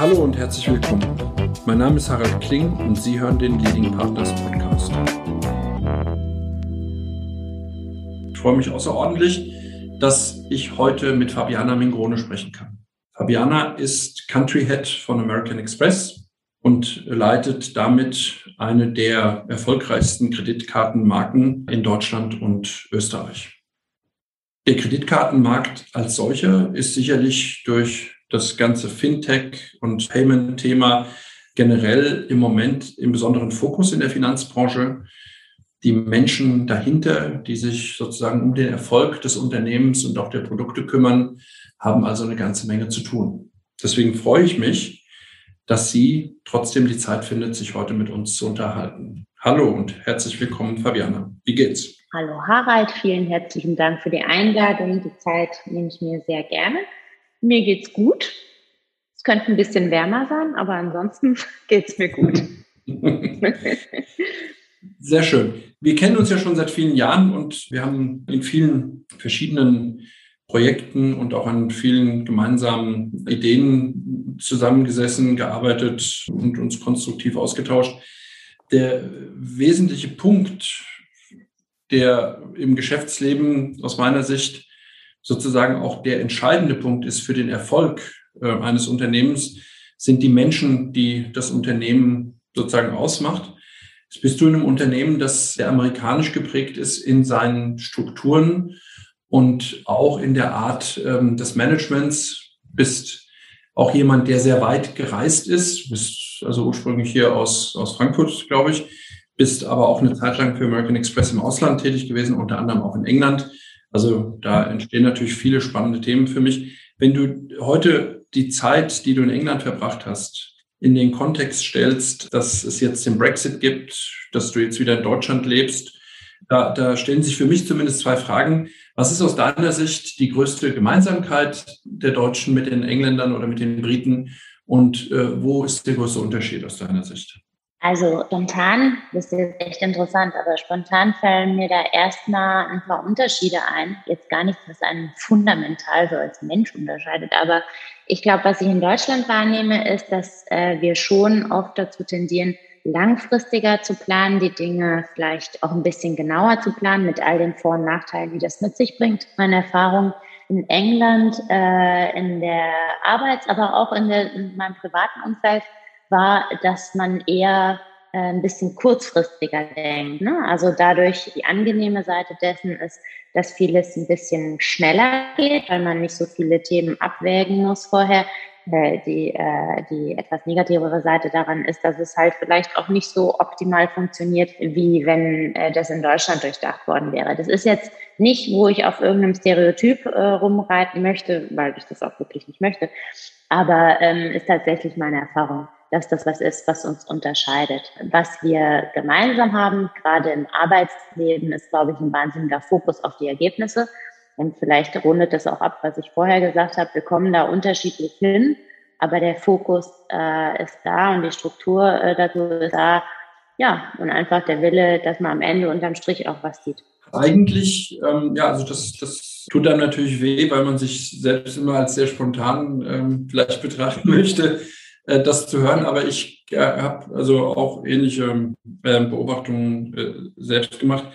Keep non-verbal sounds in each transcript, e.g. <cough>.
Hallo und herzlich willkommen. Mein Name ist Harald Kling und Sie hören den Leading Partners Podcast. Ich freue mich außerordentlich, dass ich heute mit Fabiana Mingrone sprechen kann. Fabiana ist Country Head von American Express und leitet damit eine der erfolgreichsten Kreditkartenmarken in Deutschland und Österreich. Der Kreditkartenmarkt als solcher ist sicherlich durch das ganze Fintech und Payment-Thema generell im Moment im besonderen Fokus in der Finanzbranche. Die Menschen dahinter, die sich sozusagen um den Erfolg des Unternehmens und auch der Produkte kümmern, haben also eine ganze Menge zu tun. Deswegen freue ich mich, dass sie trotzdem die Zeit findet, sich heute mit uns zu unterhalten. Hallo und herzlich willkommen, Fabiana. Wie geht's? Hallo Harald, vielen herzlichen Dank für die Einladung. Die Zeit nehme ich mir sehr gerne. Mir geht's gut. Es könnte ein bisschen wärmer sein, aber ansonsten <laughs> geht's mir gut. <laughs> Sehr schön. Wir kennen uns ja schon seit vielen Jahren und wir haben in vielen verschiedenen Projekten und auch an vielen gemeinsamen Ideen zusammengesessen, gearbeitet und uns konstruktiv ausgetauscht. Der wesentliche Punkt, der im Geschäftsleben aus meiner Sicht sozusagen auch der entscheidende Punkt ist für den Erfolg äh, eines Unternehmens, sind die Menschen, die das Unternehmen sozusagen ausmacht. Jetzt bist du in einem Unternehmen, das sehr amerikanisch geprägt ist in seinen Strukturen und auch in der Art ähm, des Managements. Bist auch jemand, der sehr weit gereist ist. Bist also ursprünglich hier aus, aus Frankfurt, glaube ich. Bist aber auch eine Zeit lang für American Express im Ausland tätig gewesen, unter anderem auch in England. Also da entstehen natürlich viele spannende Themen für mich. Wenn du heute die Zeit, die du in England verbracht hast, in den Kontext stellst, dass es jetzt den Brexit gibt, dass du jetzt wieder in Deutschland lebst, da, da stellen sich für mich zumindest zwei Fragen. Was ist aus deiner Sicht die größte Gemeinsamkeit der Deutschen mit den Engländern oder mit den Briten? Und äh, wo ist der größte Unterschied aus deiner Sicht? Also spontan, das ist echt interessant, aber spontan fallen mir da erstmal ein paar Unterschiede ein. Jetzt gar nichts, was einen fundamental so als Mensch unterscheidet. Aber ich glaube, was ich in Deutschland wahrnehme, ist, dass äh, wir schon oft dazu tendieren, langfristiger zu planen, die Dinge vielleicht auch ein bisschen genauer zu planen, mit all den Vor- und Nachteilen, die das mit sich bringt. Meine Erfahrung in England, äh, in der Arbeits-, aber auch in, der, in meinem privaten Umfeld war, dass man eher äh, ein bisschen kurzfristiger denkt. Ne? Also dadurch die angenehme Seite dessen ist, dass vieles ein bisschen schneller geht, weil man nicht so viele Themen abwägen muss vorher. Äh, die, äh, die etwas negativere Seite daran ist, dass es halt vielleicht auch nicht so optimal funktioniert, wie wenn äh, das in Deutschland durchdacht worden wäre. Das ist jetzt nicht, wo ich auf irgendeinem Stereotyp äh, rumreiten möchte, weil ich das auch wirklich nicht möchte, aber ähm, ist tatsächlich meine Erfahrung dass das was ist, was uns unterscheidet. Was wir gemeinsam haben, gerade im Arbeitsleben, ist, glaube ich, ein wahnsinniger Fokus auf die Ergebnisse. Und vielleicht rundet das auch ab, was ich vorher gesagt habe. Wir kommen da unterschiedlich hin, aber der Fokus äh, ist da und die Struktur äh, dazu ist da. Ja, und einfach der Wille, dass man am Ende unterm Strich auch was sieht. Eigentlich, ähm, ja, also das, das tut dann natürlich weh, weil man sich selbst immer als sehr spontan ähm, vielleicht betrachten <laughs> möchte. Äh, das zu hören, aber ich äh, habe also auch ähnliche äh, Beobachtungen selbst gemacht.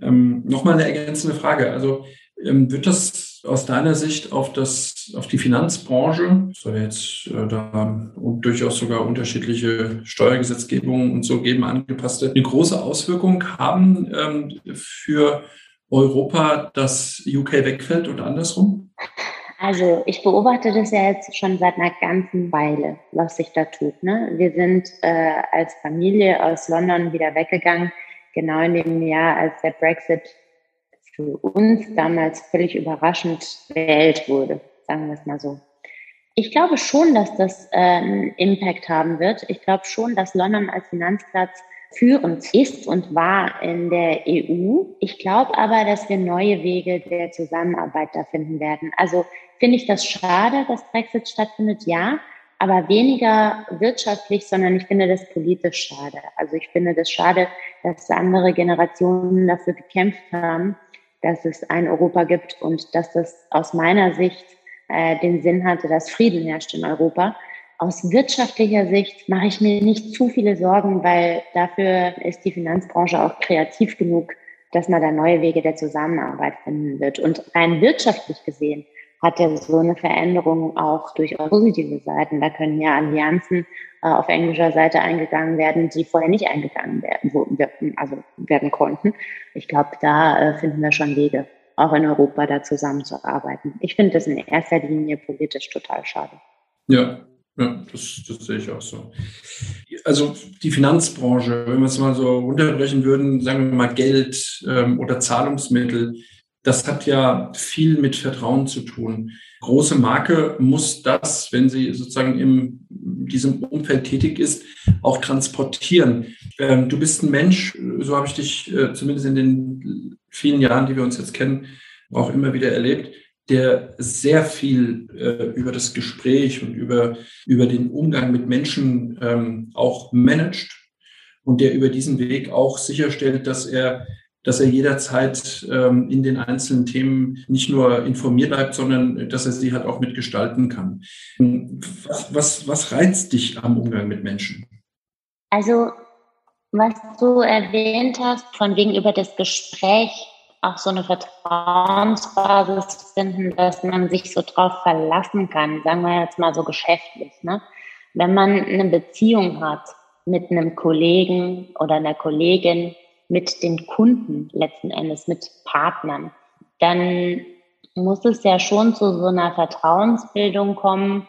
Ähm, Nochmal eine ergänzende Frage. Also ähm, wird das aus deiner Sicht auf das, auf die Finanzbranche, soll jetzt äh, da durchaus sogar unterschiedliche Steuergesetzgebungen und so geben, angepasste, eine große Auswirkung haben ähm, für Europa, dass UK wegfällt und andersrum? Also ich beobachte das ja jetzt schon seit einer ganzen Weile, was sich da tut. Ne? Wir sind äh, als Familie aus London wieder weggegangen, genau in dem Jahr, als der Brexit für uns damals völlig überraschend gewählt wurde, sagen wir es mal so. Ich glaube schon, dass das äh, einen Impact haben wird. Ich glaube schon, dass London als Finanzplatz führend ist und war in der EU. Ich glaube aber, dass wir neue Wege der Zusammenarbeit da finden werden. Also finde ich das schade, dass Brexit stattfindet, ja, aber weniger wirtschaftlich, sondern ich finde das politisch schade. Also ich finde das schade, dass andere Generationen dafür gekämpft haben, dass es ein Europa gibt und dass das aus meiner Sicht äh, den Sinn hatte, dass Frieden herrscht in Europa aus wirtschaftlicher Sicht mache ich mir nicht zu viele Sorgen, weil dafür ist die Finanzbranche auch kreativ genug, dass man da neue Wege der Zusammenarbeit finden wird. Und rein wirtschaftlich gesehen hat ja so eine Veränderung auch durchaus positive Seiten. Da können ja Allianzen äh, auf englischer Seite eingegangen werden, die vorher nicht eingegangen werden, wo, also werden konnten. Ich glaube, da äh, finden wir schon Wege, auch in Europa da zusammenzuarbeiten. Ich finde das in erster Linie politisch total schade. Ja, ja, das, das sehe ich auch so. Also die Finanzbranche, wenn wir es mal so runterbrechen würden, sagen wir mal Geld ähm, oder Zahlungsmittel, das hat ja viel mit Vertrauen zu tun. Große Marke muss das, wenn sie sozusagen in diesem Umfeld tätig ist, auch transportieren. Ähm, du bist ein Mensch, so habe ich dich äh, zumindest in den vielen Jahren, die wir uns jetzt kennen, auch immer wieder erlebt, der sehr viel äh, über das Gespräch und über, über den Umgang mit Menschen ähm, auch managt und der über diesen Weg auch sicherstellt, dass er dass er jederzeit ähm, in den einzelnen Themen nicht nur informiert bleibt, sondern dass er sie halt auch mitgestalten kann. Was, was, was reizt dich am Umgang mit Menschen? Also, was du erwähnt hast, von wegen über das Gespräch auch so eine Vertrauensbasis finden, dass man sich so drauf verlassen kann, sagen wir jetzt mal so geschäftlich. Ne? Wenn man eine Beziehung hat mit einem Kollegen oder einer Kollegin, mit den Kunden letzten Endes, mit Partnern, dann muss es ja schon zu so einer Vertrauensbildung kommen,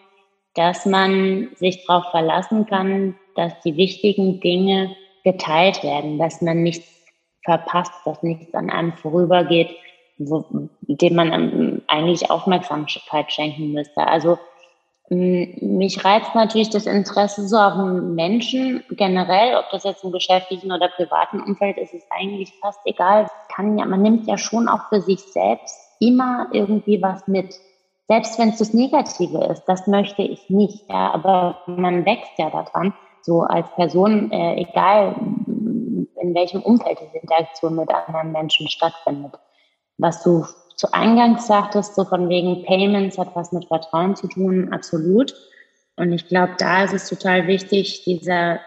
dass man sich darauf verlassen kann, dass die wichtigen Dinge geteilt werden, dass man nichts verpasst, dass nichts an einem vorübergeht, wo, dem man eigentlich Aufmerksamkeit schenken müsste. Also mich reizt natürlich das Interesse so auf den Menschen generell, ob das jetzt im geschäftlichen oder privaten Umfeld ist, ist eigentlich fast egal. Kann ja, man nimmt ja schon auch für sich selbst immer irgendwie was mit. Selbst wenn es das Negative ist, das möchte ich nicht. Ja, aber man wächst ja daran, so als Person, äh, egal in welchem Umfeld diese Interaktion mit anderen Menschen stattfindet. Was du zu Eingangs sagtest, so von wegen Payments hat was mit Vertrauen zu tun, absolut. Und ich glaube, da ist es total wichtig, dieser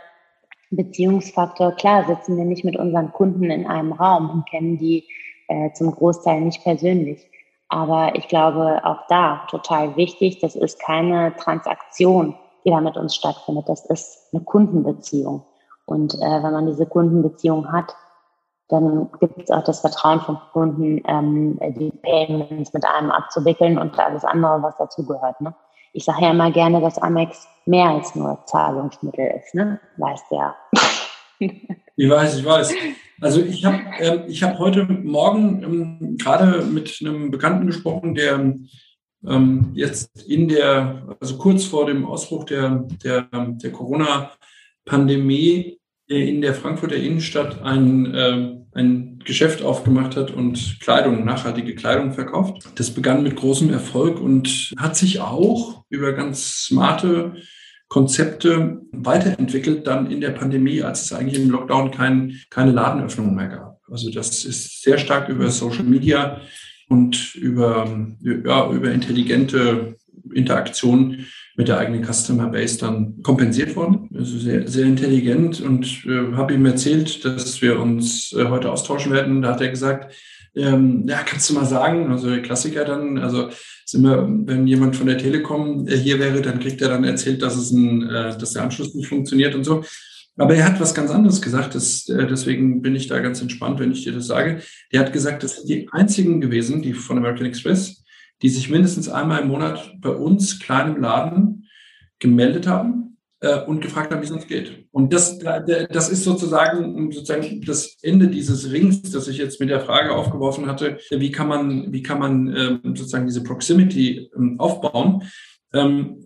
Beziehungsfaktor. Klar sitzen wir nicht mit unseren Kunden in einem Raum und kennen die äh, zum Großteil nicht persönlich. Aber ich glaube, auch da total wichtig, das ist keine Transaktion, die da mit uns stattfindet. Das ist eine Kundenbeziehung. Und äh, wenn man diese Kundenbeziehung hat, dann gibt es auch das Vertrauen von Kunden, ähm, die Payments mit einem abzuwickeln und alles andere, was dazugehört. Ne? Ich sage ja immer gerne, dass Amex mehr als nur Zahlungsmittel ist, ne? Weißt ja. <laughs> Ich weiß, ich weiß. Also ich habe äh, ich hab heute Morgen ähm, gerade mit einem Bekannten gesprochen, der ähm, jetzt in der, also kurz vor dem Ausbruch der, der, der Corona-Pandemie in der Frankfurter Innenstadt ein, äh, ein Geschäft aufgemacht hat und Kleidung, nachhaltige Kleidung verkauft. Das begann mit großem Erfolg und hat sich auch über ganz smarte Konzepte weiterentwickelt, dann in der Pandemie, als es eigentlich im Lockdown kein, keine Ladenöffnung mehr gab. Also das ist sehr stark über Social Media und über, ja, über intelligente Interaktion mit der eigenen Customer Base dann kompensiert worden. Also sehr, sehr intelligent und äh, habe ihm erzählt, dass wir uns äh, heute austauschen werden. Da hat er gesagt, ähm, ja, kannst du mal sagen, also Klassiker dann, also sind wir, wenn jemand von der Telekom äh, hier wäre, dann kriegt er dann erzählt, dass es ein, äh, dass der Anschluss nicht funktioniert und so. Aber er hat was ganz anderes gesagt, das, äh, deswegen bin ich da ganz entspannt, wenn ich dir das sage. Der hat gesagt, das sind die einzigen gewesen, die von American Express, die sich mindestens einmal im Monat bei uns, kleinem Laden, gemeldet haben äh, und gefragt haben, wie es uns geht. Und das, das ist sozusagen, sozusagen das Ende dieses Rings, das ich jetzt mit der Frage aufgeworfen hatte, wie kann man, wie kann man äh, sozusagen diese Proximity äh, aufbauen. Ähm,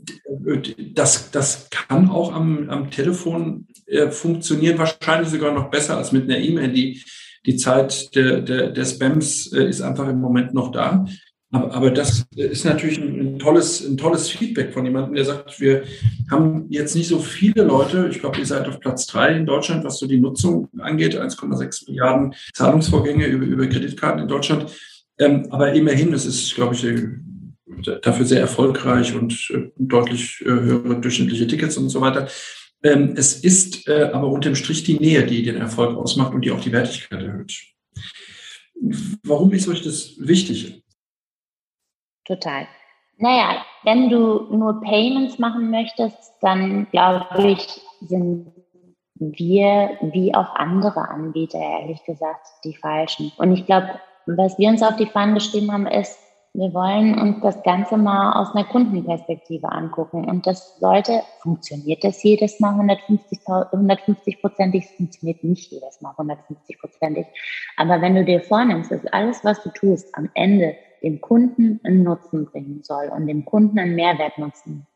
das, das kann auch am, am Telefon äh, funktionieren, wahrscheinlich sogar noch besser als mit einer E-Mail. Die, die Zeit der, der, der Spams äh, ist einfach im Moment noch da. Aber, aber das ist natürlich ein, ein, tolles, ein tolles Feedback von jemandem, der sagt, wir haben jetzt nicht so viele Leute. Ich glaube, ihr seid auf Platz drei in Deutschland, was so die Nutzung angeht. 1,6 Milliarden Zahlungsvorgänge über, über Kreditkarten in Deutschland. Ähm, aber immerhin, das ist, glaube ich, dafür sehr erfolgreich und äh, deutlich äh, höhere durchschnittliche Tickets und so weiter. Ähm, es ist äh, aber unterm Strich die Nähe, die den Erfolg ausmacht und die auch die Wertigkeit erhöht. Warum ist euch das wichtig? Total. Naja, wenn du nur Payments machen möchtest, dann glaube ich, sind wir wie auch andere Anbieter, ehrlich gesagt, die falschen. Und ich glaube, was wir uns auf die Fahnen geschrieben haben, ist, wir wollen uns das Ganze mal aus einer Kundenperspektive angucken. Und das sollte, funktioniert das jedes Mal 150, 150 prozentig? Es funktioniert nicht jedes Mal 150 prozentig. Aber wenn du dir vornimmst, dass alles, was du tust, am Ende dem Kunden einen Nutzen bringen soll und dem Kunden einen Mehrwert nutzen,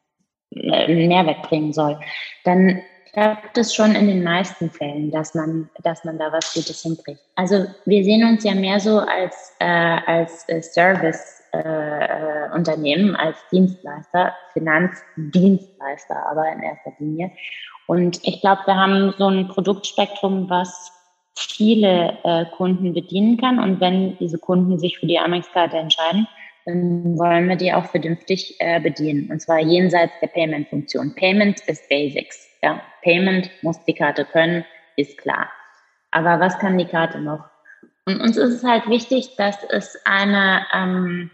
äh, einen Mehrwert bringen soll, dann klappt es schon in den meisten Fällen, dass man, dass man da was Gutes hinkriegt. Also wir sehen uns ja mehr so als, äh, als äh, Service äh, Unternehmen, als Dienstleister, Finanzdienstleister, aber in erster Linie. Und ich glaube, wir haben so ein Produktspektrum, was viele äh, Kunden bedienen kann. Und wenn diese Kunden sich für die Amex-Karte entscheiden, dann wollen wir die auch vernünftig äh, bedienen. Und zwar jenseits der Payment-Funktion. Payment ist Basics. Ja, Payment muss die Karte können, ist klar. Aber was kann die Karte noch? Und uns ist es halt wichtig, dass es eine, ähm,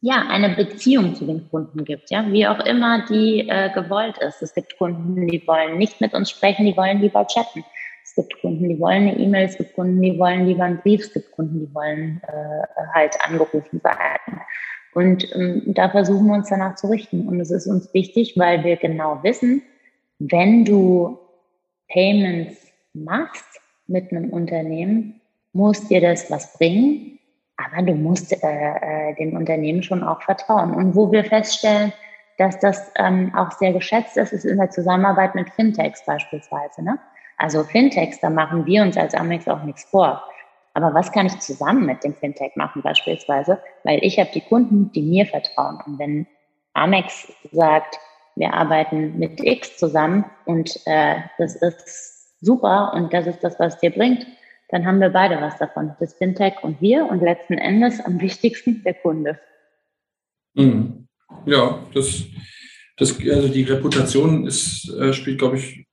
ja, eine Beziehung zu den Kunden gibt, ja, wie auch immer die äh, gewollt ist. Es gibt Kunden, die wollen nicht mit uns sprechen, die wollen lieber chatten. Es gibt Kunden, die wollen eine E-Mail, es gibt Kunden, die wollen lieber einen Brief, es gibt Kunden, die wollen äh, halt angerufen werden. Und ähm, da versuchen wir uns danach zu richten. Und es ist uns wichtig, weil wir genau wissen, wenn du Payments machst mit einem Unternehmen, muss dir das was bringen, aber du musst äh, äh, dem Unternehmen schon auch vertrauen. Und wo wir feststellen, dass das ähm, auch sehr geschätzt ist, ist in der Zusammenarbeit mit Fintechs beispielsweise. Ne? Also Fintechs, da machen wir uns als Amex auch nichts vor. Aber was kann ich zusammen mit dem Fintech machen beispielsweise? Weil ich habe die Kunden, die mir vertrauen. Und wenn Amex sagt, wir arbeiten mit X zusammen und äh, das ist super und das ist das, was dir bringt, dann haben wir beide was davon. Das Fintech und wir und letzten Endes am wichtigsten der Kunde. Mhm. Ja, das, das, also die Reputation ist, äh, spielt, glaube ich,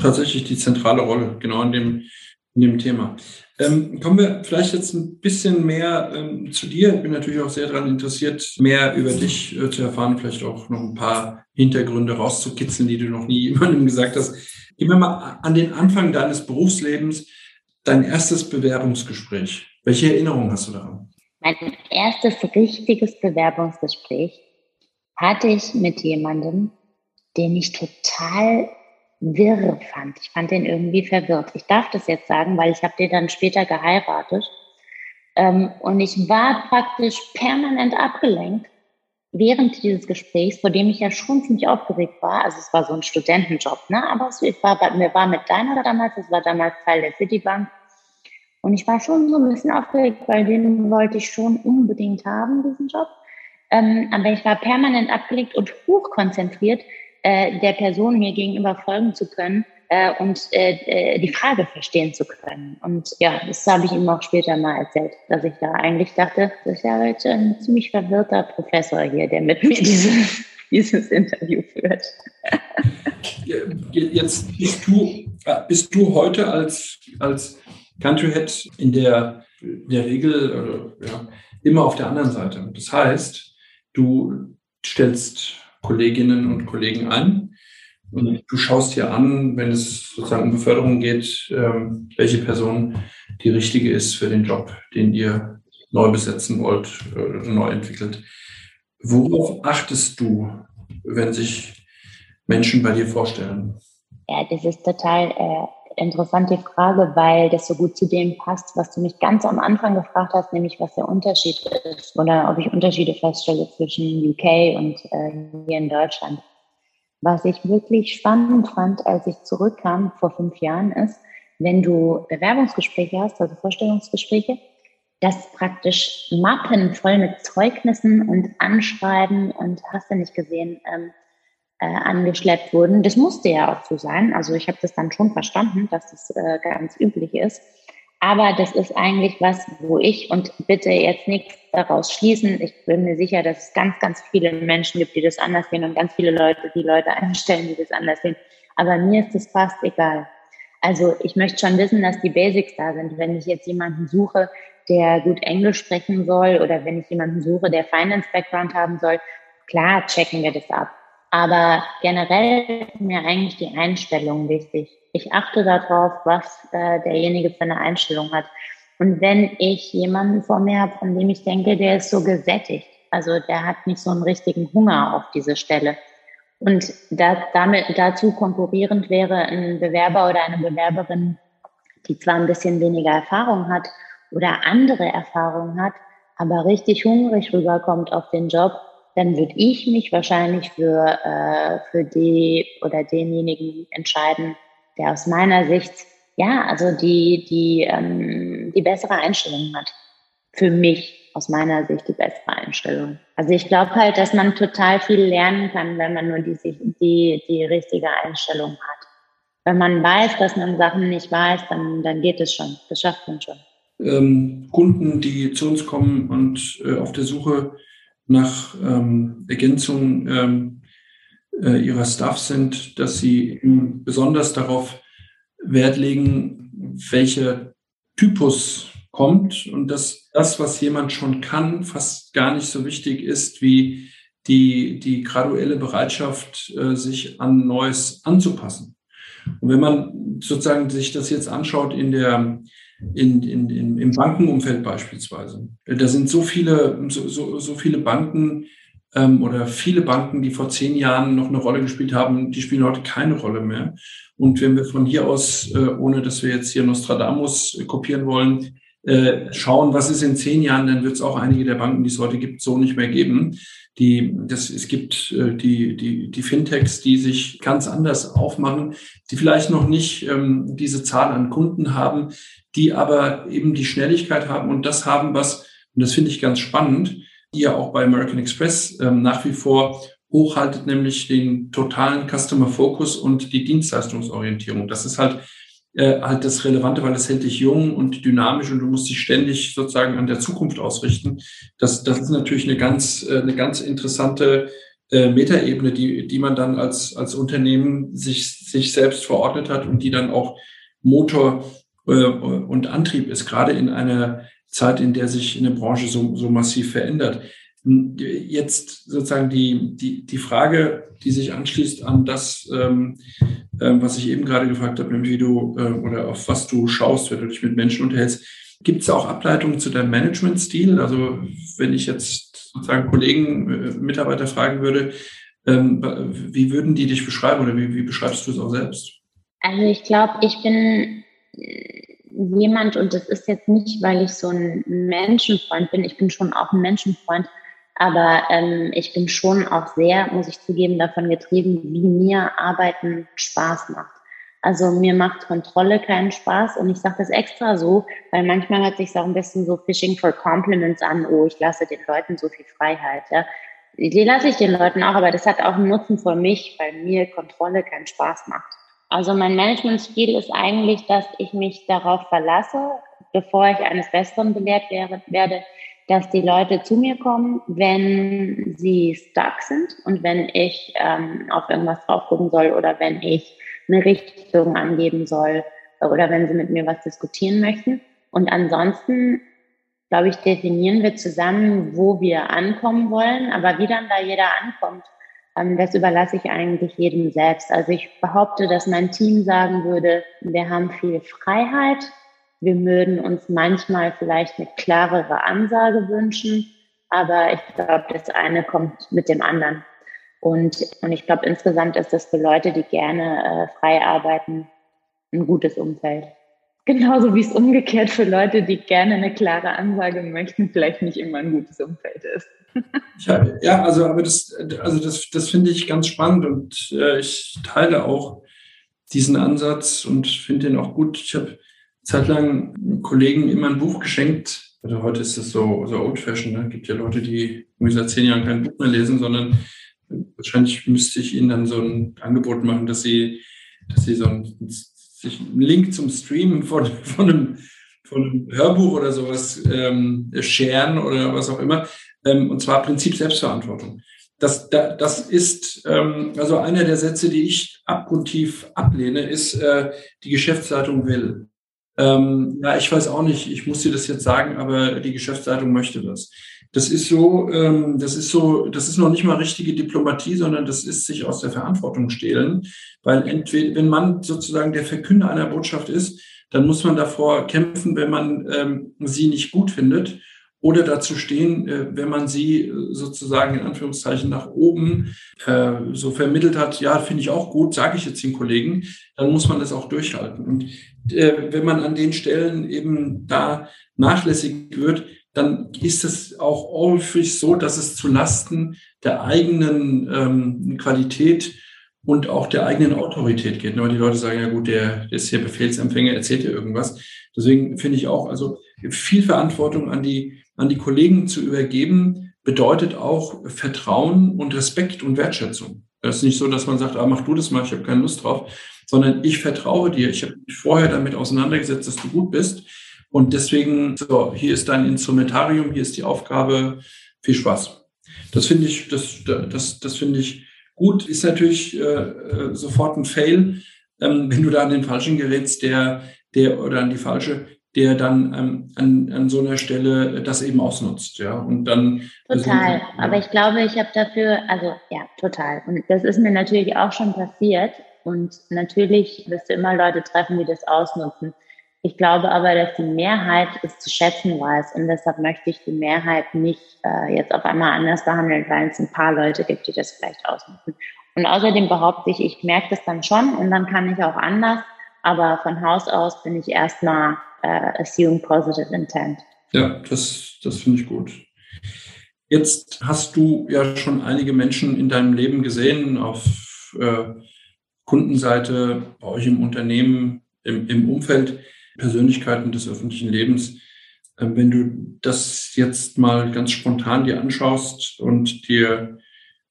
tatsächlich die zentrale Rolle, genau in dem, in dem Thema. Ähm, kommen wir vielleicht jetzt ein bisschen mehr ähm, zu dir. Ich bin natürlich auch sehr daran interessiert, mehr über dich äh, zu erfahren, vielleicht auch noch ein paar Hintergründe rauszukitzeln, die du noch nie <laughs> jemandem gesagt hast. Gehen wir mal an den Anfang deines Berufslebens, dein erstes Bewerbungsgespräch. Welche Erinnerungen hast du daran? Mein erstes richtiges Bewerbungsgespräch hatte ich mit jemandem, den ich total wirr fand. Ich fand den irgendwie verwirrt. Ich darf das jetzt sagen, weil ich habe den dann später geheiratet. Ähm, und ich war praktisch permanent abgelenkt während dieses Gesprächs, vor dem ich ja schon ziemlich aufgeregt war. Also es war so ein Studentenjob, ne? aber es war, mir war mit deiner damals, es war damals Teil der Citibank. Und ich war schon so ein bisschen aufgeregt, weil den wollte ich schon unbedingt haben, diesen Job. Ähm, aber ich war permanent abgelenkt und hochkonzentriert, äh, der Person mir gegenüber folgen zu können äh, und äh, äh, die Frage verstehen zu können. Und ja, das habe ich ihm auch später mal erzählt, dass ich da eigentlich dachte, das ist ja heute ein ziemlich verwirrter Professor hier, der mit mir dieses, <laughs> dieses Interview führt. Jetzt bist du, äh, bist du heute als, als Country Head in der, der Regel ja, immer auf der anderen Seite. Das heißt, du stellst Kolleginnen und Kollegen ein. Und du schaust dir an, wenn es sozusagen um Beförderung geht, ähm, welche Person die richtige ist für den Job, den ihr neu besetzen wollt, äh, neu entwickelt. Worauf achtest du, wenn sich Menschen bei dir vorstellen? Ja, das ist total äh, interessante Frage, weil das so gut zu dem passt, was du mich ganz am Anfang gefragt hast, nämlich was der Unterschied ist oder ob ich Unterschiede feststelle zwischen UK und äh, hier in Deutschland. Was ich wirklich spannend fand, als ich zurückkam vor fünf Jahren, ist, wenn du Bewerbungsgespräche hast, also Vorstellungsgespräche, dass praktisch Mappen voll mit Zeugnissen und Anschreiben und hast du nicht gesehen, ähm, äh, angeschleppt wurden. Das musste ja auch so sein. Also ich habe das dann schon verstanden, dass das äh, ganz üblich ist. Aber das ist eigentlich was, wo ich und bitte jetzt nichts daraus schließen. Ich bin mir sicher, dass es ganz, ganz viele Menschen gibt, die das anders sehen und ganz viele Leute, die Leute <laughs> einstellen, die das anders sehen. Aber mir ist es fast egal. Also ich möchte schon wissen, dass die Basics da sind. Wenn ich jetzt jemanden suche, der gut Englisch sprechen soll oder wenn ich jemanden suche, der Finance-Background haben soll, klar checken wir das ab. Aber generell ist mir eigentlich die Einstellung wichtig. Ich achte darauf, was äh, derjenige für eine Einstellung hat. Und wenn ich jemanden vor mir habe, von dem ich denke, der ist so gesättigt, also der hat nicht so einen richtigen Hunger auf diese Stelle. Und da, damit dazu konkurrierend wäre ein Bewerber oder eine Bewerberin, die zwar ein bisschen weniger Erfahrung hat oder andere Erfahrungen hat, aber richtig hungrig rüberkommt auf den Job, dann würde ich mich wahrscheinlich für, äh, für die oder denjenigen entscheiden, der aus meiner Sicht, ja, also die, die, ähm, die bessere Einstellung hat. Für mich aus meiner Sicht die bessere Einstellung. Also ich glaube halt, dass man total viel lernen kann, wenn man nur die, die, die richtige Einstellung hat. Wenn man weiß, dass man Sachen nicht weiß, dann, dann geht es schon. Das schafft man schon. Ähm, Kunden, die zu uns kommen und äh, auf der Suche nach ähm, Ergänzung ähm, äh, ihrer Staff sind, dass sie besonders darauf Wert legen, welcher Typus kommt und dass das, was jemand schon kann, fast gar nicht so wichtig ist wie die, die graduelle Bereitschaft, äh, sich an Neues anzupassen. Und wenn man sozusagen sich das jetzt anschaut in der, in, in, in, im Bankenumfeld beispielsweise, da sind so viele, so, so, so viele Banken, ähm, oder viele Banken, die vor zehn Jahren noch eine Rolle gespielt haben, die spielen heute keine Rolle mehr. Und wenn wir von hier aus, äh, ohne dass wir jetzt hier Nostradamus kopieren wollen, äh, schauen, was ist in zehn Jahren, dann wird es auch einige der Banken, die es heute gibt, so nicht mehr geben. Die, das, es gibt äh, die, die, die Fintechs, die sich ganz anders aufmachen, die vielleicht noch nicht ähm, diese Zahl an Kunden haben, die aber eben die Schnelligkeit haben und das haben, was, und das finde ich ganz spannend, ihr auch bei American Express ähm, nach wie vor hochhaltet, nämlich den totalen Customer Focus und die Dienstleistungsorientierung. Das ist halt äh, halt das Relevante, weil es hält dich jung und dynamisch und du musst dich ständig sozusagen an der Zukunft ausrichten. Das, das ist natürlich eine ganz, äh, eine ganz interessante äh, Metaebene, die, die man dann als, als Unternehmen sich, sich selbst verordnet hat und die dann auch Motor äh, und Antrieb ist, gerade in einer Zeit, in der sich eine Branche so, so massiv verändert. Jetzt sozusagen die, die, die Frage, die sich anschließt an das, ähm, äh, was ich eben gerade gefragt habe, nämlich wie du äh, oder auf was du schaust, wenn du dich mit Menschen unterhältst. Gibt es auch Ableitungen zu deinem Managementstil? Also wenn ich jetzt sozusagen Kollegen, äh, Mitarbeiter fragen würde, ähm, wie würden die dich beschreiben oder wie, wie beschreibst du es auch selbst? Also ich glaube, ich bin jemand, und das ist jetzt nicht, weil ich so ein Menschenfreund bin, ich bin schon auch ein Menschenfreund, aber ähm, ich bin schon auch sehr, muss ich zugeben, davon getrieben, wie mir Arbeiten Spaß macht. Also mir macht Kontrolle keinen Spaß und ich sage das extra so, weil manchmal hört sich auch ein bisschen so Fishing for Compliments an, oh, ich lasse den Leuten so viel Freiheit. Ja. Die lasse ich den Leuten auch, aber das hat auch einen Nutzen für mich, weil mir Kontrolle keinen Spaß macht. Also mein Managementstil ist eigentlich, dass ich mich darauf verlasse, bevor ich eines Besseren belehrt werde, dass die Leute zu mir kommen, wenn sie stuck sind und wenn ich ähm, auf irgendwas drauf gucken soll oder wenn ich eine Richtung angeben soll oder wenn sie mit mir was diskutieren möchten. Und ansonsten, glaube ich, definieren wir zusammen, wo wir ankommen wollen, aber wie dann da jeder ankommt, ähm, das überlasse ich eigentlich jedem selbst. Also ich behaupte, dass mein Team sagen würde, wir haben viel Freiheit. Wir würden uns manchmal vielleicht eine klarere Ansage wünschen, aber ich glaube, das eine kommt mit dem anderen. Und, und ich glaube, insgesamt ist das für Leute, die gerne äh, frei arbeiten, ein gutes Umfeld. Genauso wie es umgekehrt für Leute, die gerne eine klare Ansage möchten, vielleicht nicht immer ein gutes Umfeld ist. Ja, ja, also, aber das, also das, das finde ich ganz spannend und äh, ich teile auch diesen Ansatz und finde den auch gut. Ich habe zeitlang Kollegen immer ein Buch geschenkt. Also heute ist das so, so old-fashioned. Ne? Gibt ja Leute, die seit zehn Jahren kein Buch mehr lesen, sondern wahrscheinlich müsste ich ihnen dann so ein Angebot machen, dass sie, dass sie so ein, sich einen Link zum Streamen von, von einem von einem Hörbuch oder sowas ähm, scheren oder was auch immer. Ähm, und zwar Prinzip Selbstverantwortung. Das, das ist ähm, also einer der Sätze, die ich abgrundtief ablehne, ist, äh, die Geschäftsleitung will. Ähm, ja, ich weiß auch nicht, ich muss dir das jetzt sagen, aber die Geschäftsleitung möchte das. Das ist so, ähm, das ist so, das ist noch nicht mal richtige Diplomatie, sondern das ist sich aus der Verantwortung stehlen, weil entweder, wenn man sozusagen der Verkünder einer Botschaft ist, dann muss man davor kämpfen, wenn man ähm, sie nicht gut findet oder dazu stehen, äh, wenn man sie äh, sozusagen in Anführungszeichen nach oben äh, so vermittelt hat, ja, finde ich auch gut, sage ich jetzt den Kollegen, dann muss man das auch durchhalten. Und äh, wenn man an den Stellen eben da nachlässig wird, dann ist es auch häufig so, dass es zu Lasten der eigenen ähm, Qualität und auch der eigenen Autorität geht. Aber die Leute sagen, ja gut, der, der ist hier Befehlsempfänger, erzählt ja irgendwas. Deswegen finde ich auch, also viel Verantwortung an die, an die Kollegen zu übergeben, bedeutet auch Vertrauen und Respekt und Wertschätzung. Das ist nicht so, dass man sagt, ah, mach du das mal, ich habe keine Lust drauf, sondern ich vertraue dir. Ich habe mich vorher damit auseinandergesetzt, dass du gut bist. Und deswegen, so, hier ist dein Instrumentarium, hier ist die Aufgabe, viel Spaß. Das finde ich, das, das, das finde ich gut. Ist natürlich äh, äh, sofort ein Fail, ähm, wenn du da an den falschen gerätst, der, der oder an die falsche, der dann ähm, an, an so einer Stelle das eben ausnutzt, ja. Und dann total. Ja. Aber ich glaube, ich habe dafür, also ja, total. Und das ist mir natürlich auch schon passiert. Und natürlich wirst du immer Leute treffen, die das ausnutzen. Ich glaube aber, dass die Mehrheit es zu schätzen weiß und deshalb möchte ich die Mehrheit nicht äh, jetzt auf einmal anders behandeln, weil es ein paar Leute gibt, die das vielleicht ausnutzen. Und außerdem behaupte ich, ich merke das dann schon und dann kann ich auch anders, aber von Haus aus bin ich erstmal äh, assume positive intent. Ja, das, das finde ich gut. Jetzt hast du ja schon einige Menschen in deinem Leben gesehen, auf äh, Kundenseite, bei euch im Unternehmen, im, im Umfeld. Persönlichkeiten des öffentlichen Lebens. Ähm, wenn du das jetzt mal ganz spontan dir anschaust und dir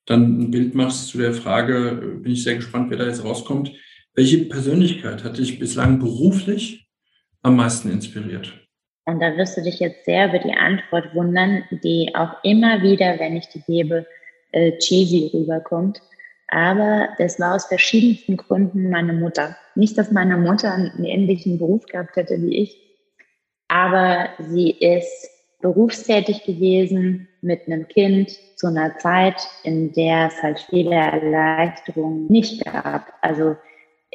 dann ein Bild machst zu der Frage, bin ich sehr gespannt, wer da jetzt rauskommt. Welche Persönlichkeit hat dich bislang beruflich am meisten inspiriert? Und da wirst du dich jetzt sehr über die Antwort wundern, die auch immer wieder, wenn ich die gebe, äh, cheesy rüberkommt. Aber das war aus verschiedensten Gründen meine Mutter. Nicht, dass meine Mutter einen ähnlichen Beruf gehabt hätte wie ich, aber sie ist berufstätig gewesen mit einem Kind zu einer Zeit, in der es halt viele Erleichterungen nicht gab. Also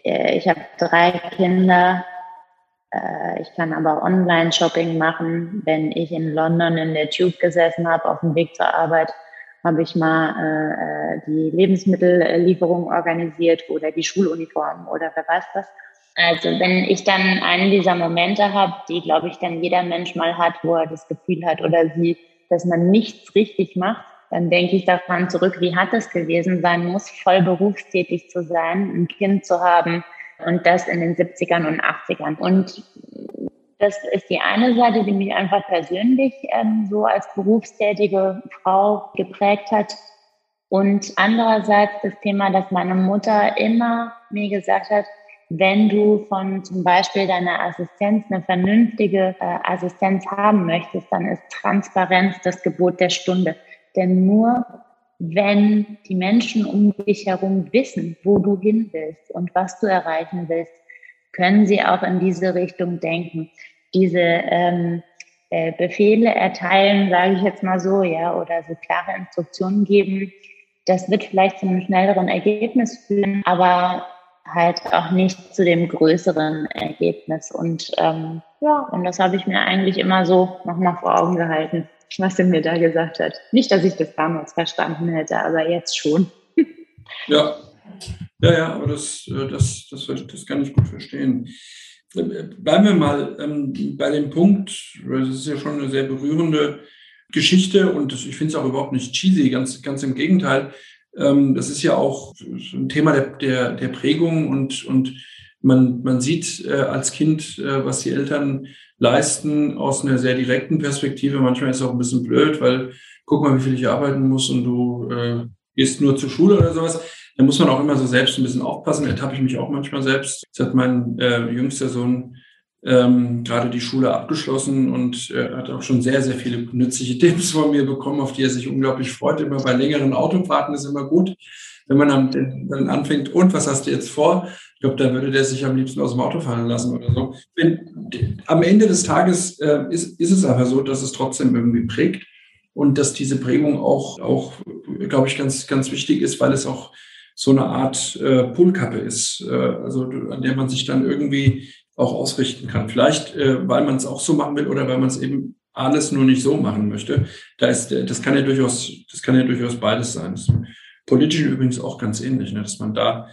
äh, ich habe drei Kinder, ich kann aber Online-Shopping machen. Wenn ich in London in der Tube gesessen habe auf dem Weg zur Arbeit, habe ich mal äh, äh, die Lebensmittellieferung organisiert oder die Schuluniform oder wer weiß was. Also wenn ich dann einen dieser Momente habe, die, glaube ich, dann jeder Mensch mal hat, wo er das Gefühl hat oder sie, dass man nichts richtig macht, dann denke ich daran zurück, wie hat es gewesen sein muss, voll berufstätig zu sein, ein Kind zu haben und das in den 70ern und 80ern. Und das ist die eine Seite, die mich einfach persönlich ähm, so als berufstätige Frau geprägt hat. Und andererseits das Thema, dass meine Mutter immer mir gesagt hat, wenn du von zum Beispiel deiner Assistenz eine vernünftige äh, Assistenz haben möchtest, dann ist Transparenz das Gebot der Stunde. Denn nur wenn die Menschen um dich herum wissen, wo du hin willst und was du erreichen willst, können sie auch in diese Richtung denken diese ähm, äh, Befehle erteilen, sage ich jetzt mal so, ja, oder so klare Instruktionen geben. Das wird vielleicht zu einem schnelleren Ergebnis führen, aber halt auch nicht zu dem größeren Ergebnis. Und ähm, ja, und das habe ich mir eigentlich immer so nochmal vor Augen gehalten, was er mir da gesagt hat. Nicht, dass ich das damals verstanden hätte, aber jetzt schon. ja, ja, ja, aber das, äh, das, das, das kann ich gut verstehen. Bleiben wir mal ähm, bei dem Punkt, das ist ja schon eine sehr berührende Geschichte und ich finde es auch überhaupt nicht cheesy, ganz, ganz im Gegenteil. Ähm, das ist ja auch ein Thema der, der, der Prägung und, und man, man sieht äh, als Kind, äh, was die Eltern leisten aus einer sehr direkten Perspektive. Manchmal ist es auch ein bisschen blöd, weil guck mal, wie viel ich arbeiten muss und du äh, gehst nur zur Schule oder sowas. Da muss man auch immer so selbst ein bisschen aufpassen. Ertappe ich mich auch manchmal selbst. Das hat mein äh, jüngster Sohn ähm, gerade die Schule abgeschlossen und äh, hat auch schon sehr, sehr viele nützliche <laughs> Tipps von mir bekommen, auf die er sich unglaublich freut. Immer bei längeren Autofahrten ist immer gut, wenn man dann anfängt, und was hast du jetzt vor? Ich glaube, da würde der sich am liebsten aus dem Auto fallen lassen oder so. Wenn, am Ende des Tages äh, ist, ist es aber so, dass es trotzdem irgendwie prägt und dass diese Prägung auch, auch glaube ich, ganz, ganz wichtig ist, weil es auch so eine Art äh, Poolkappe ist, äh, also an der man sich dann irgendwie auch ausrichten kann. Vielleicht, äh, weil man es auch so machen will oder weil man es eben alles nur nicht so machen möchte. Da ist, äh, das kann ja durchaus, das kann ja durchaus beides sein. Politisch übrigens auch ganz ähnlich, ne, dass man da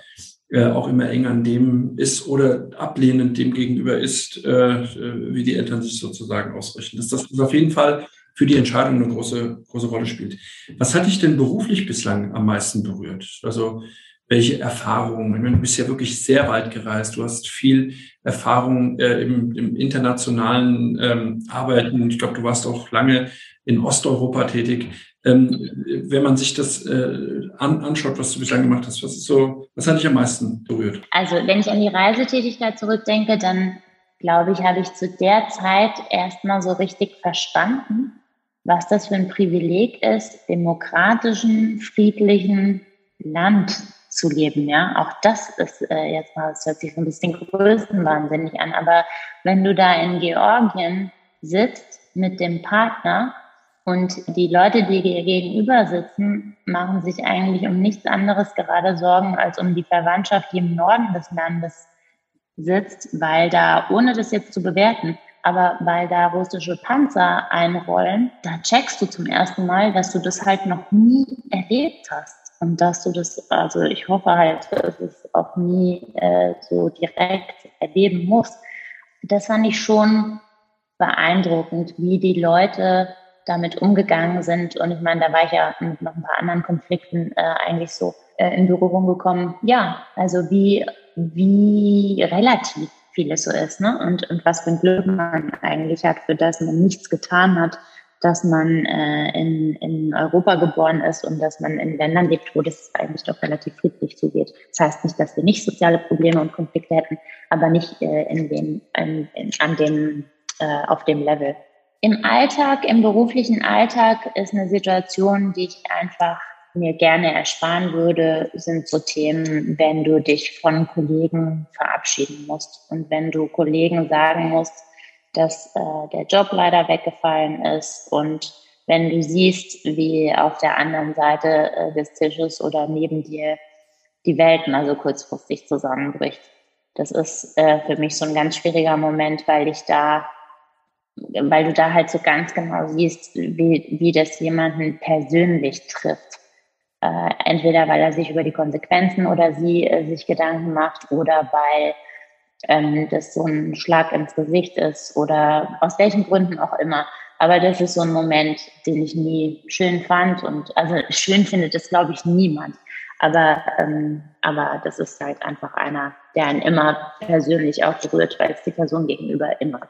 äh, auch immer eng an dem ist oder ablehnend dem gegenüber ist, äh, äh wie die Eltern sich sozusagen ausrichten. Dass das auf jeden Fall für die Entscheidung eine große, große Rolle spielt. Was hat dich denn beruflich bislang am meisten berührt? Also welche Erfahrungen? Ich meine, du bist ja wirklich sehr weit gereist. Du hast viel Erfahrung äh, im, im, internationalen ähm, Arbeiten. Ich glaube, du warst auch lange in Osteuropa tätig. Ähm, wenn man sich das äh, an, anschaut, was du bislang gemacht hast, was ist so, was hat dich am meisten berührt? Also, wenn ich an die Reisetätigkeit zurückdenke, dann glaube ich, habe ich zu der Zeit erstmal so richtig verstanden, was das für ein Privileg ist, demokratischen, friedlichen Land zu leben. Ja, auch das ist äh, jetzt mal, das hört sich so ein bisschen größenwahnsinnig an, aber wenn du da in Georgien sitzt mit dem Partner und die Leute, die dir gegenüber sitzen, machen sich eigentlich um nichts anderes gerade Sorgen als um die Verwandtschaft, die im Norden des Landes sitzt, weil da, ohne das jetzt zu bewerten, aber weil da russische Panzer einrollen, da checkst du zum ersten Mal, dass du das halt noch nie erlebt hast. Und dass du das, also ich hoffe halt, dass es auch nie äh, so direkt erleben musst. Das fand ich schon beeindruckend, wie die Leute damit umgegangen sind. Und ich meine, da war ich ja mit noch ein paar anderen Konflikten äh, eigentlich so äh, in Berührung gekommen. Ja, also wie, wie relativ vieles so ist, ne? Und, und was für ein Glück man eigentlich hat, für das man nichts getan hat, dass man äh, in, in Europa geboren ist und dass man in Ländern lebt, wo das eigentlich doch relativ friedlich zugeht. Das heißt nicht, dass wir nicht soziale Probleme und Konflikte hätten, aber nicht äh, in den, in, in, an dem, äh, auf dem Level. Im Alltag, im beruflichen Alltag ist eine Situation, die ich einfach mir gerne ersparen würde, sind so Themen, wenn du dich von Kollegen verabschieden musst und wenn du Kollegen sagen musst, dass äh, der Job leider weggefallen ist und wenn du siehst, wie auf der anderen Seite äh, des Tisches oder neben dir die Welt mal so kurzfristig zusammenbricht. Das ist äh, für mich so ein ganz schwieriger Moment, weil ich da, weil du da halt so ganz genau siehst, wie, wie das jemanden persönlich trifft. Äh, entweder weil er sich über die Konsequenzen oder sie äh, sich Gedanken macht oder weil ähm, das so ein Schlag ins Gesicht ist oder aus welchen Gründen auch immer. Aber das ist so ein Moment, den ich nie schön fand und also schön findet das glaube ich niemand. Aber, ähm, aber das ist halt einfach einer, der einen immer persönlich auch berührt, weil es die Person gegenüber immer.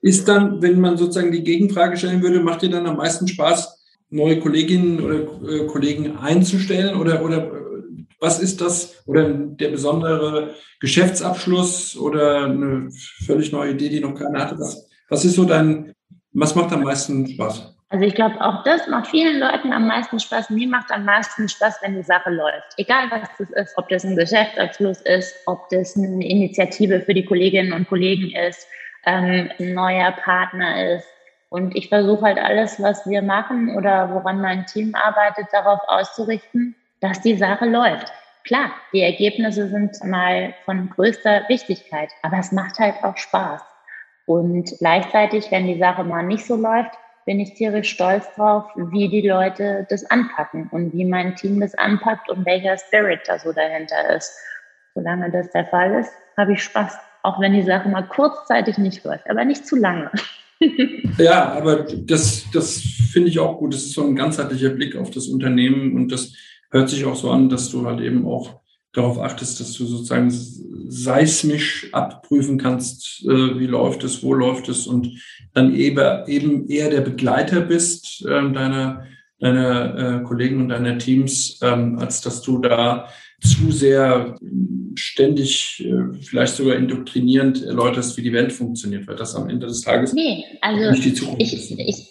Ist dann, wenn man sozusagen die Gegenfrage stellen würde, macht dir dann am meisten Spaß, neue Kolleginnen oder äh, Kollegen einzustellen oder, oder was ist das oder der besondere Geschäftsabschluss oder eine völlig neue Idee, die noch keiner hatte? Was, was ist so dein, was macht am meisten Spaß? Also ich glaube, auch das macht vielen Leuten am meisten Spaß. Mir macht am meisten Spaß, wenn die Sache läuft. Egal was das ist, ob das ein Geschäftsabschluss ist, ob das eine Initiative für die Kolleginnen und Kollegen ist, ähm, ein neuer Partner ist, und ich versuche halt alles, was wir machen oder woran mein Team arbeitet, darauf auszurichten, dass die Sache läuft. Klar, die Ergebnisse sind mal von größter Wichtigkeit, aber es macht halt auch Spaß. Und gleichzeitig, wenn die Sache mal nicht so läuft, bin ich tierisch stolz drauf, wie die Leute das anpacken und wie mein Team das anpackt und welcher Spirit da so dahinter ist. Solange das der Fall ist, habe ich Spaß, auch wenn die Sache mal kurzzeitig nicht läuft, aber nicht zu lange. <laughs> Ja, aber das, das finde ich auch gut. Das ist so ein ganzheitlicher Blick auf das Unternehmen und das hört sich auch so an, dass du halt eben auch darauf achtest, dass du sozusagen seismisch abprüfen kannst, äh, wie läuft es, wo läuft es und dann eben, eben eher der Begleiter bist äh, deiner, deiner äh, Kollegen und deiner Teams, ähm, als dass du da zu sehr ständig, äh, vielleicht sogar indoktrinierend erläuterst, wie die Welt funktioniert, weil das am Ende des Tages nee, also nicht die Zukunft ich, ist. Ich,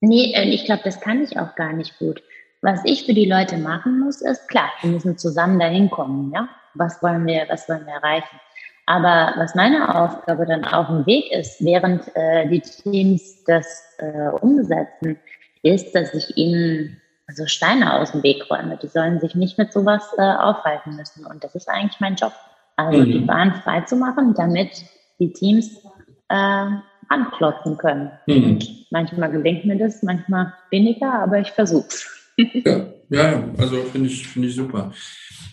nee, äh, ich glaube, das kann ich auch gar nicht gut. Was ich für die Leute machen muss, ist klar, wir müssen zusammen dahin kommen, ja. Was wollen wir, was wollen wir erreichen? Aber was meine Aufgabe dann auf dem Weg ist, während äh, die Teams das äh, umsetzen, ist, dass ich ihnen also Steine aus dem Weg räume. Die sollen sich nicht mit sowas äh, aufhalten müssen. Und das ist eigentlich mein Job. Also mhm. die Bahn frei zu machen, damit die Teams äh, anklotzen können. Mhm. manchmal gelingt mir das, manchmal weniger, aber ich versuch's. Ja, ja, also finde ich, finde ich super.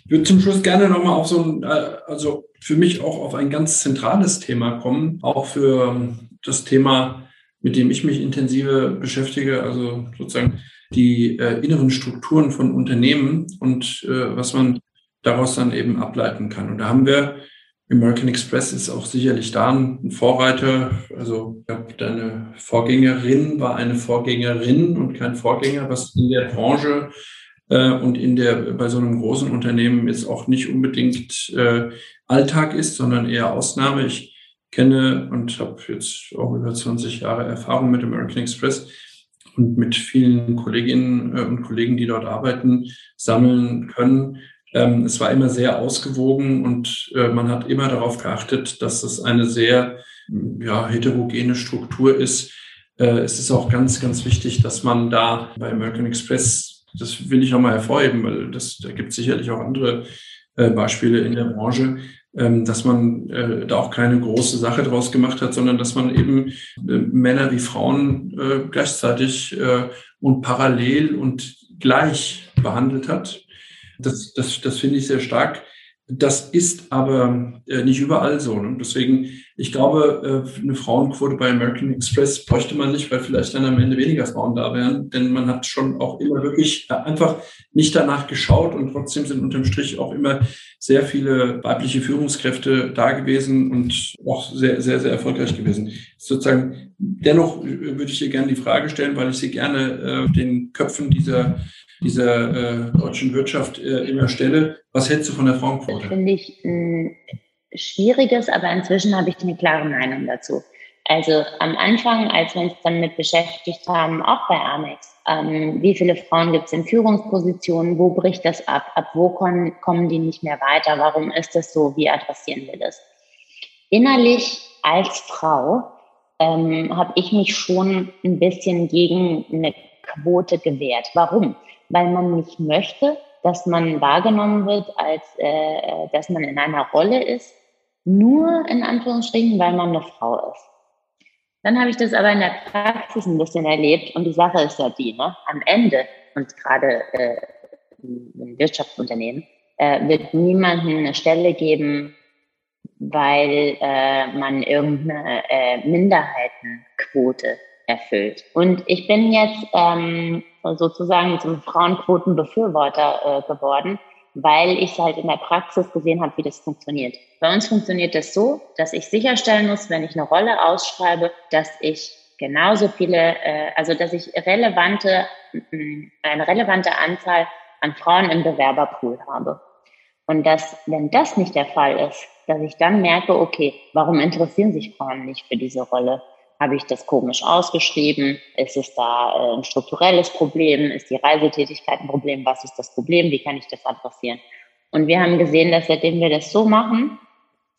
Ich würde zum Schluss gerne nochmal auf so ein, äh, also für mich auch auf ein ganz zentrales Thema kommen, auch für das Thema, mit dem ich mich intensive beschäftige, also sozusagen die äh, inneren Strukturen von Unternehmen und äh, was man daraus dann eben ableiten kann. Und da haben wir, American Express ist auch sicherlich da ein Vorreiter. Also ich glaube, deine Vorgängerin war eine Vorgängerin und kein Vorgänger, was in der Branche äh, und in der bei so einem großen Unternehmen jetzt auch nicht unbedingt äh, Alltag ist, sondern eher Ausnahme. Ich kenne und habe jetzt auch über 20 Jahre Erfahrung mit American Express und mit vielen Kolleginnen äh, und Kollegen, die dort arbeiten, sammeln können. Ähm, es war immer sehr ausgewogen und äh, man hat immer darauf geachtet, dass es eine sehr ja, heterogene Struktur ist. Äh, es ist auch ganz, ganz wichtig, dass man da bei American Express, das will ich auch mal hervorheben, weil das, da gibt es sicherlich auch andere Beispiele in der Branche, ähm, dass man äh, da auch keine große Sache draus gemacht hat, sondern dass man eben äh, Männer wie Frauen äh, gleichzeitig äh, und parallel und gleich behandelt hat. Das, das, das finde ich sehr stark. Das ist aber äh, nicht überall so. Ne? Deswegen, ich glaube, äh, eine Frauenquote bei American Express bräuchte man nicht, weil vielleicht dann am Ende weniger Frauen da wären. Denn man hat schon auch immer wirklich äh, einfach nicht danach geschaut und trotzdem sind unterm Strich auch immer sehr viele weibliche Führungskräfte da gewesen und auch sehr, sehr, sehr erfolgreich gewesen. Sozusagen, dennoch würde ich hier gerne die Frage stellen, weil ich sie gerne den Köpfen dieser dieser äh, deutschen Wirtschaft äh, immer stelle. Was hältst du von der Frauenquote? Das finde ich ein schwieriges, aber inzwischen habe ich eine klare Meinung dazu. Also am Anfang, als wir uns damit beschäftigt haben, auch bei Amex, ähm, wie viele Frauen gibt es in Führungspositionen, wo bricht das ab, ab wo kommen, kommen die nicht mehr weiter, warum ist das so, wie adressieren wir das? Innerlich als Frau ähm, habe ich mich schon ein bisschen gegen eine Quote gewehrt. Warum? Weil man nicht möchte, dass man wahrgenommen wird, als äh, dass man in einer Rolle ist, nur in Anführungsstrichen, weil man eine Frau ist. Dann habe ich das aber in der Praxis ein bisschen erlebt und die Sache ist ja die, ne? am Ende und gerade äh, im Wirtschaftsunternehmen äh, wird niemandem eine Stelle geben, weil äh, man irgendeine äh, Minderheitenquote erfüllt. Und ich bin jetzt ähm, sozusagen zum Frauenquotenbefürworter äh, geworden, weil ich halt in der Praxis gesehen habe, wie das funktioniert. Bei uns funktioniert das so, dass ich sicherstellen muss, wenn ich eine Rolle ausschreibe, dass ich genauso viele, äh, also dass ich relevante, eine relevante Anzahl an Frauen im Bewerberpool habe. Und dass, wenn das nicht der Fall ist, dass ich dann merke, okay, warum interessieren sich Frauen nicht für diese Rolle? Habe ich das komisch ausgeschrieben? Ist es da äh, ein strukturelles Problem? Ist die Reisetätigkeit ein Problem? Was ist das Problem? Wie kann ich das adressieren? Und wir haben gesehen, dass seitdem wir das so machen,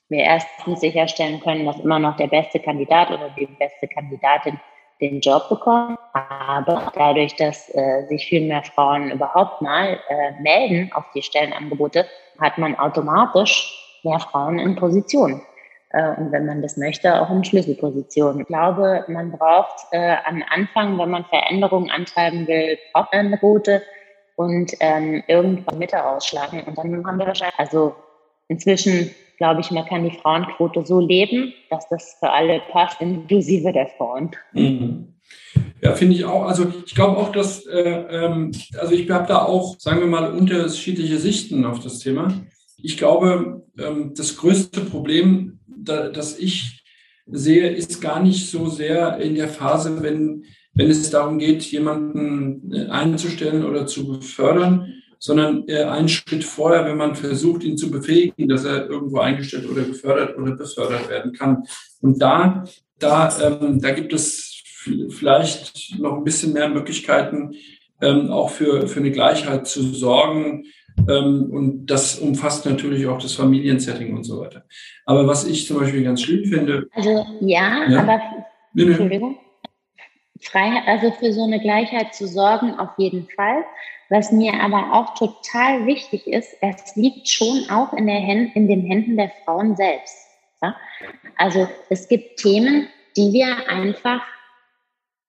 wir erstens sicherstellen können, dass immer noch der beste Kandidat oder die beste Kandidatin den Job bekommt, aber dadurch, dass äh, sich viel mehr Frauen überhaupt mal äh, melden auf die Stellenangebote, hat man automatisch mehr Frauen in Position. Äh, und wenn man das möchte, auch in Schlüsselpositionen. Ich glaube, man braucht äh, am Anfang, wenn man Veränderungen antreiben will, auch eine Route und ähm, irgendwann Mitte ausschlagen. Und dann haben wir wahrscheinlich, also inzwischen glaube ich, man kann die Frauenquote so leben, dass das für alle passt, inklusive der Frauen. Mhm. Ja, finde ich auch. Also ich glaube auch, dass, äh, ähm, also ich habe da auch, sagen wir mal, unterschiedliche Sichten auf das Thema. Ich glaube, ähm, das größte Problem das ich sehe, ist gar nicht so sehr in der Phase, wenn, wenn es darum geht, jemanden äh, einzustellen oder zu befördern, sondern äh, einen Schritt vorher, wenn man versucht, ihn zu befähigen, dass er irgendwo eingestellt oder gefördert oder befördert werden kann. Und da, da, ähm, da gibt es vielleicht noch ein bisschen mehr Möglichkeiten, ähm, auch für, für eine Gleichheit zu sorgen. Ähm, und das umfasst natürlich auch das Familiensetting und so weiter. Aber was ich zum Beispiel ganz schlimm finde. Also ja, ja. aber Entschuldigung. Freiheit, also für so eine Gleichheit zu sorgen, auf jeden Fall. Was mir aber auch total wichtig ist, es liegt schon auch in, der Händ in den Händen der Frauen selbst. Ja? Also es gibt Themen, die wir einfach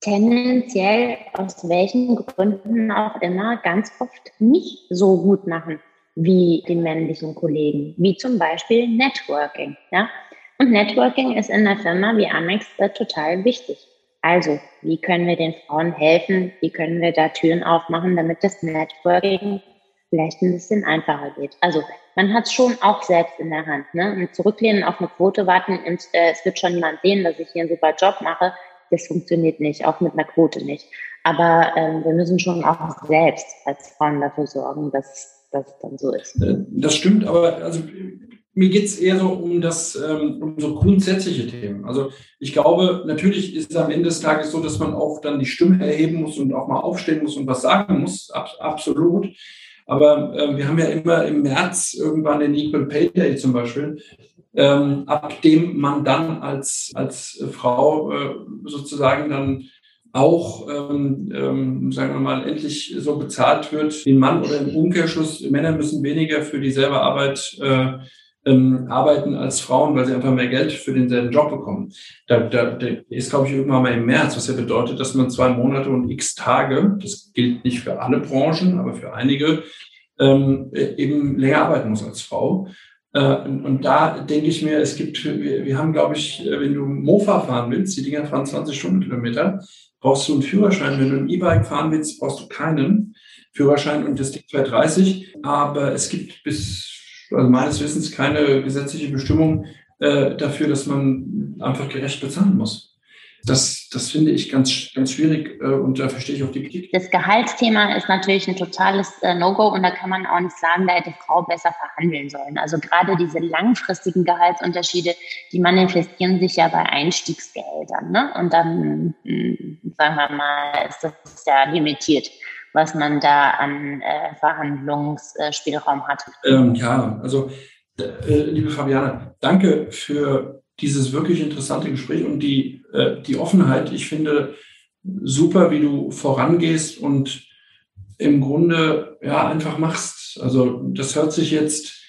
tendenziell aus welchen Gründen auch immer ganz oft nicht so gut machen wie die männlichen Kollegen, wie zum Beispiel Networking. Ja? Und Networking ist in einer Firma wie Amex äh, total wichtig. Also, wie können wir den Frauen helfen? Wie können wir da Türen aufmachen, damit das Networking vielleicht ein bisschen einfacher geht? Also, man hat es schon auch selbst in der Hand. Ne? Und zurücklehnen, auf eine Quote warten und äh, es wird schon jemand sehen, dass ich hier einen super Job mache, das funktioniert nicht, auch mit einer Quote nicht. Aber ähm, wir müssen schon auch selbst als Frauen dafür sorgen, dass das dann so ist. Äh, das stimmt, aber also mir geht es eher so um das, ähm, um so grundsätzliche Themen. Also ich glaube, natürlich ist es am Ende des Tages so, dass man auch dann die Stimme erheben muss und auch mal aufstehen muss und was sagen muss. Ab, absolut. Aber äh, wir haben ja immer im März irgendwann den Equal Pay Day zum Beispiel, ähm, ab dem man dann als, als Frau äh, sozusagen dann auch, ähm, ähm, sagen wir mal, endlich so bezahlt wird ein Mann oder im Umkehrschluss, Männer müssen weniger für dieselbe Arbeit äh, ähm, arbeiten als Frauen, weil sie einfach mehr Geld für denselben Job bekommen. Da, da, da ist, glaube ich, irgendwann mal im März, was ja bedeutet, dass man zwei Monate und x Tage, das gilt nicht für alle Branchen, aber für einige, ähm, eben länger arbeiten muss als Frau. Äh, und, da denke ich mir, es gibt, wir, wir haben, glaube ich, äh, wenn du Mofa fahren willst, die Dinger fahren 20 Stundenkilometer, brauchst du einen Führerschein. Wenn du ein E-Bike fahren willst, brauchst du keinen Führerschein und das Ding 230. Aber es gibt bis also meines Wissens keine gesetzliche Bestimmung äh, dafür, dass man einfach gerecht bezahlen muss. Das, das finde ich ganz, ganz schwierig äh, und da verstehe ich auch die Kritik. Das Gehaltsthema ist natürlich ein totales äh, No-Go und da kann man auch nicht sagen, da hätte Frau besser verhandeln sollen. Also gerade diese langfristigen Gehaltsunterschiede, die manifestieren sich ja bei Einstiegsgehältern. Ne? Und dann, hm, sagen wir mal, ist das ja limitiert was man da an äh, Verhandlungsspielraum hat. Ähm, ja, also äh, liebe Fabiana, danke für dieses wirklich interessante Gespräch und die, äh, die Offenheit. Ich finde super, wie du vorangehst und im Grunde ja einfach machst. Also das hört sich jetzt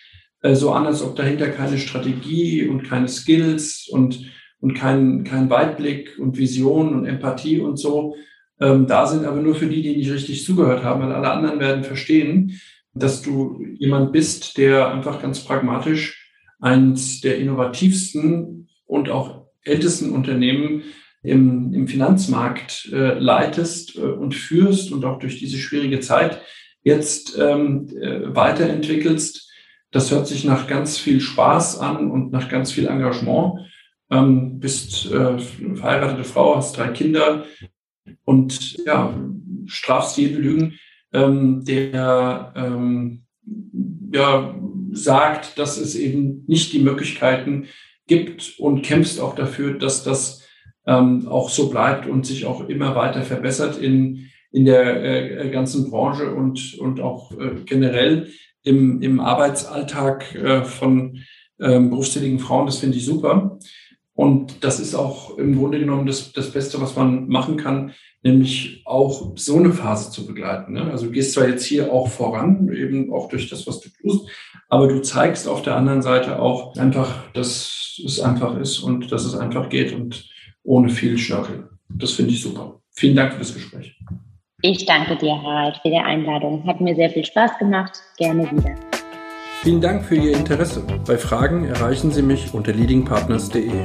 äh, so an, als ob dahinter keine Strategie und keine Skills und, und kein, kein Weitblick und Vision und Empathie und so ähm, da sind, aber nur für die, die nicht richtig zugehört haben, weil alle anderen werden verstehen, dass du jemand bist, der einfach ganz pragmatisch eines der innovativsten und auch ältesten Unternehmen im, im Finanzmarkt äh, leitest äh, und führst und auch durch diese schwierige Zeit jetzt ähm, äh, weiterentwickelst. Das hört sich nach ganz viel Spaß an und nach ganz viel Engagement. Ähm, bist äh, verheiratete Frau, hast drei Kinder, und ja, strafst jeden Lügen, ähm, der ähm, ja, sagt, dass es eben nicht die Möglichkeiten gibt und kämpfst auch dafür, dass das ähm, auch so bleibt und sich auch immer weiter verbessert in, in der äh, ganzen Branche und, und auch äh, generell im, im Arbeitsalltag äh, von ähm, berufstätigen Frauen. Das finde ich super. Und das ist auch im Grunde genommen das, das Beste, was man machen kann, nämlich auch so eine Phase zu begleiten. Ne? Also du gehst zwar jetzt hier auch voran, eben auch durch das, was du tust, aber du zeigst auf der anderen Seite auch einfach, dass es einfach ist und dass es einfach geht und ohne viel Schnörkel. Das finde ich super. Vielen Dank für das Gespräch. Ich danke dir, Harald, für die Einladung. Hat mir sehr viel Spaß gemacht. Gerne wieder. Vielen Dank für Ihr Interesse. Bei Fragen erreichen Sie mich unter leadingpartners.de.